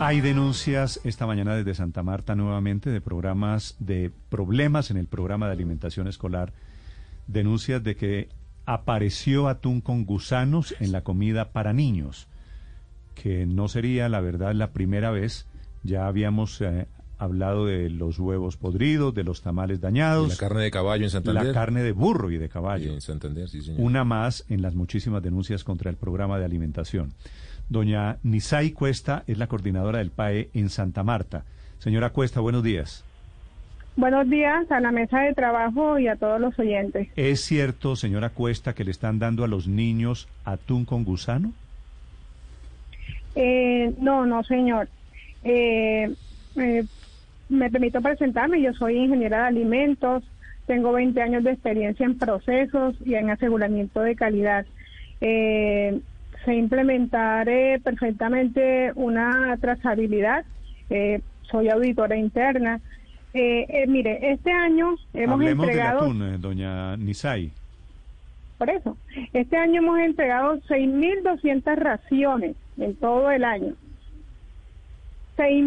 Hay denuncias esta mañana desde Santa Marta nuevamente de programas de problemas en el programa de alimentación escolar, denuncias de que apareció atún con gusanos en la comida para niños, que no sería la verdad la primera vez, ya habíamos eh, hablado de los huevos podridos, de los tamales dañados, la carne de caballo en Santander, la carne de burro y de caballo, en Santander, sí, señor. una más en las muchísimas denuncias contra el programa de alimentación. Doña Nisay Cuesta es la coordinadora del PAE en Santa Marta. Señora Cuesta, buenos días. Buenos días a la mesa de trabajo y a todos los oyentes. ¿Es cierto, señora Cuesta, que le están dando a los niños atún con gusano? Eh, no, no, señor. Eh, eh, me permito presentarme, yo soy ingeniera de alimentos, tengo 20 años de experiencia en procesos y en aseguramiento de calidad. Eh, se implementar perfectamente una trazabilidad. Eh, soy auditora interna. Eh, eh, mire, este año hemos Hablemos entregado... del atún, doña Nisay. Por eso, este año hemos entregado 6.200 raciones en todo el año. 6,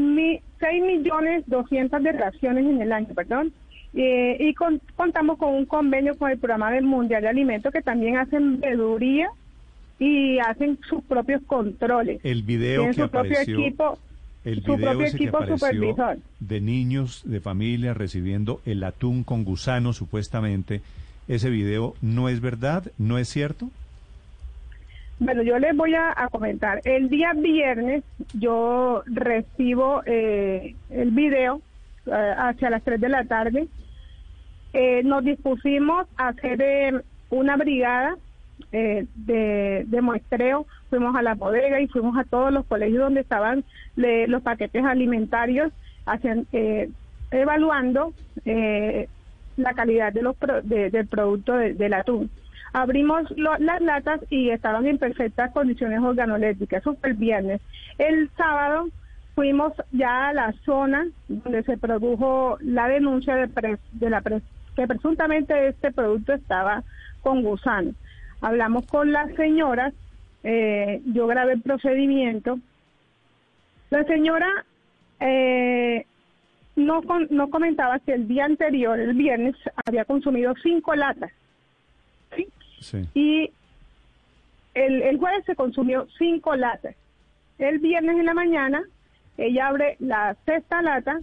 millones 200 de raciones en el año, perdón. y contamos con un convenio con el programa del Mundial de Alimentos que también hacen veeduría y hacen sus propios controles. El video que su apareció, propio equipo, el su video propio ese que equipo apareció supervisor. de niños de familia recibiendo el atún con gusano supuestamente, ese video no es verdad, no es cierto. Bueno, yo les voy a, a comentar. El día viernes yo recibo eh, el video eh, hacia las 3 de la tarde. Eh, nos dispusimos a hacer eh, una brigada eh, de, de, muestreo, fuimos a la bodega y fuimos a todos los colegios donde estaban le, los paquetes alimentarios, hacían, eh, evaluando eh, la calidad de los pro, de, del producto de, del atún. Abrimos lo, las latas y estaban en perfectas condiciones organolépticas, eso fue el viernes. El sábado fuimos ya a la zona donde se produjo la denuncia de, pres, de la pres, que presuntamente este producto estaba con gusano hablamos con las señoras, eh, yo grabé el procedimiento. La señora eh, no, con, no comentaba que el día anterior, el viernes, había consumido cinco latas. ¿sí? Sí. Y el, el jueves se consumió cinco latas. El viernes en la mañana, ella abre la sexta lata.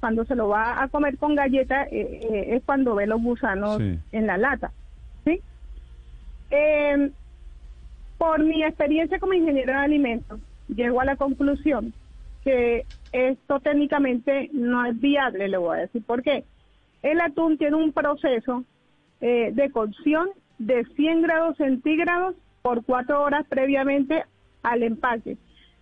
Cuando se lo va a comer con galleta, eh, eh, es cuando ve los gusanos Sí. en la lata. Eh, por mi experiencia como ingeniera de alimentos, llego a la conclusión que esto técnicamente no es viable, le voy a decir por qué. El atún tiene un proceso eh, de cocción de 100 grados centígrados por cuatro horas previamente al empaque.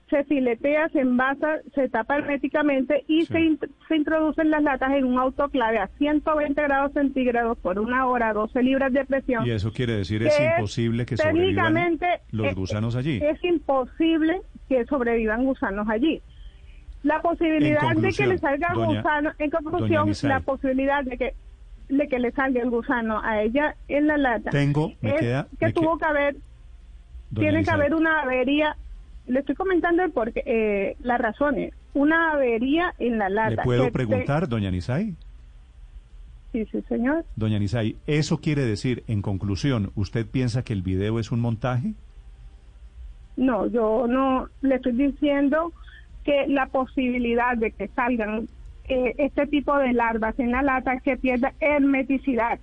Se filetea, se envasa, se tapa herméticamente y Sí. se, in- se introducen las latas en un autoclave a 120 grados centígrados por una hora, 12 libras de presión. Y eso quiere decir es que es imposible que sobrevivan los gusanos allí. Es imposible que sobrevivan gusanos allí. La posibilidad de que le salga doña- gusano, en conclusión, la posibilidad de que de que le salga el gusano a ella en la lata. Tengo, me es queda- que me tuvo que- haber, tiene que haber una avería. Le estoy comentando el porque eh, las razones. Una avería en la lata. ¿Le puedo que- preguntar, doña Nisay? Sí, sí, señor. Doña Nisay, ¿eso quiere decir, en conclusión, usted piensa que el video es un montaje? No, yo no le estoy diciendo que la posibilidad de que salgan eh, este tipo de larvas en la lata que pierda hermeticidad.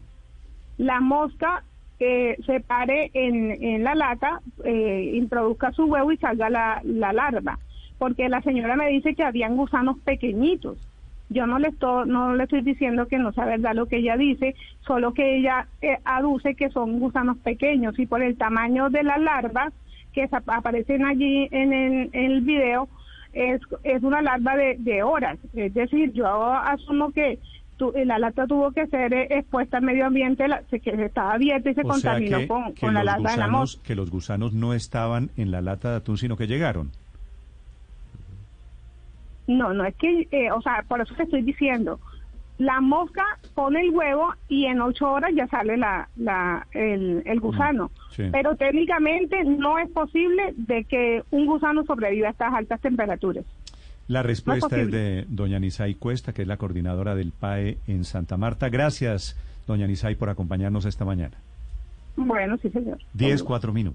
La mosca eh, se pare en, la lata, eh, introduzca su huevo y salga la, la larva. Porque la señora me dice que habían gusanos pequeñitos. Yo no le estoy, no le estoy diciendo que no sea verdad lo que ella dice, solo que ella eh, aduce que son gusanos pequeños y por el tamaño de la larva que aparecen allí en el, en el video es, es una larva de, de horas. Es decir, yo asumo que tu- la lata tuvo que ser eh, expuesta al medio ambiente, la- que estaba abierta y se o contaminó que, con, que con la lata de la gusanos, mosca. que los gusanos no estaban en la lata de atún, sino que llegaron. No, no es que, eh, o sea, por eso te estoy diciendo, la mosca pone el huevo y en ocho horas ya sale la, la, el, el gusano. sí. Pero técnicamente no es posible de que un gusano sobreviva a estas altas temperaturas. La respuesta es de doña Nisay Cuesta, que es la coordinadora del PAE en Santa Marta. Gracias, doña Nisay, por acompañarnos esta mañana. Bueno, sí, señor. Diez, cuatro minutos.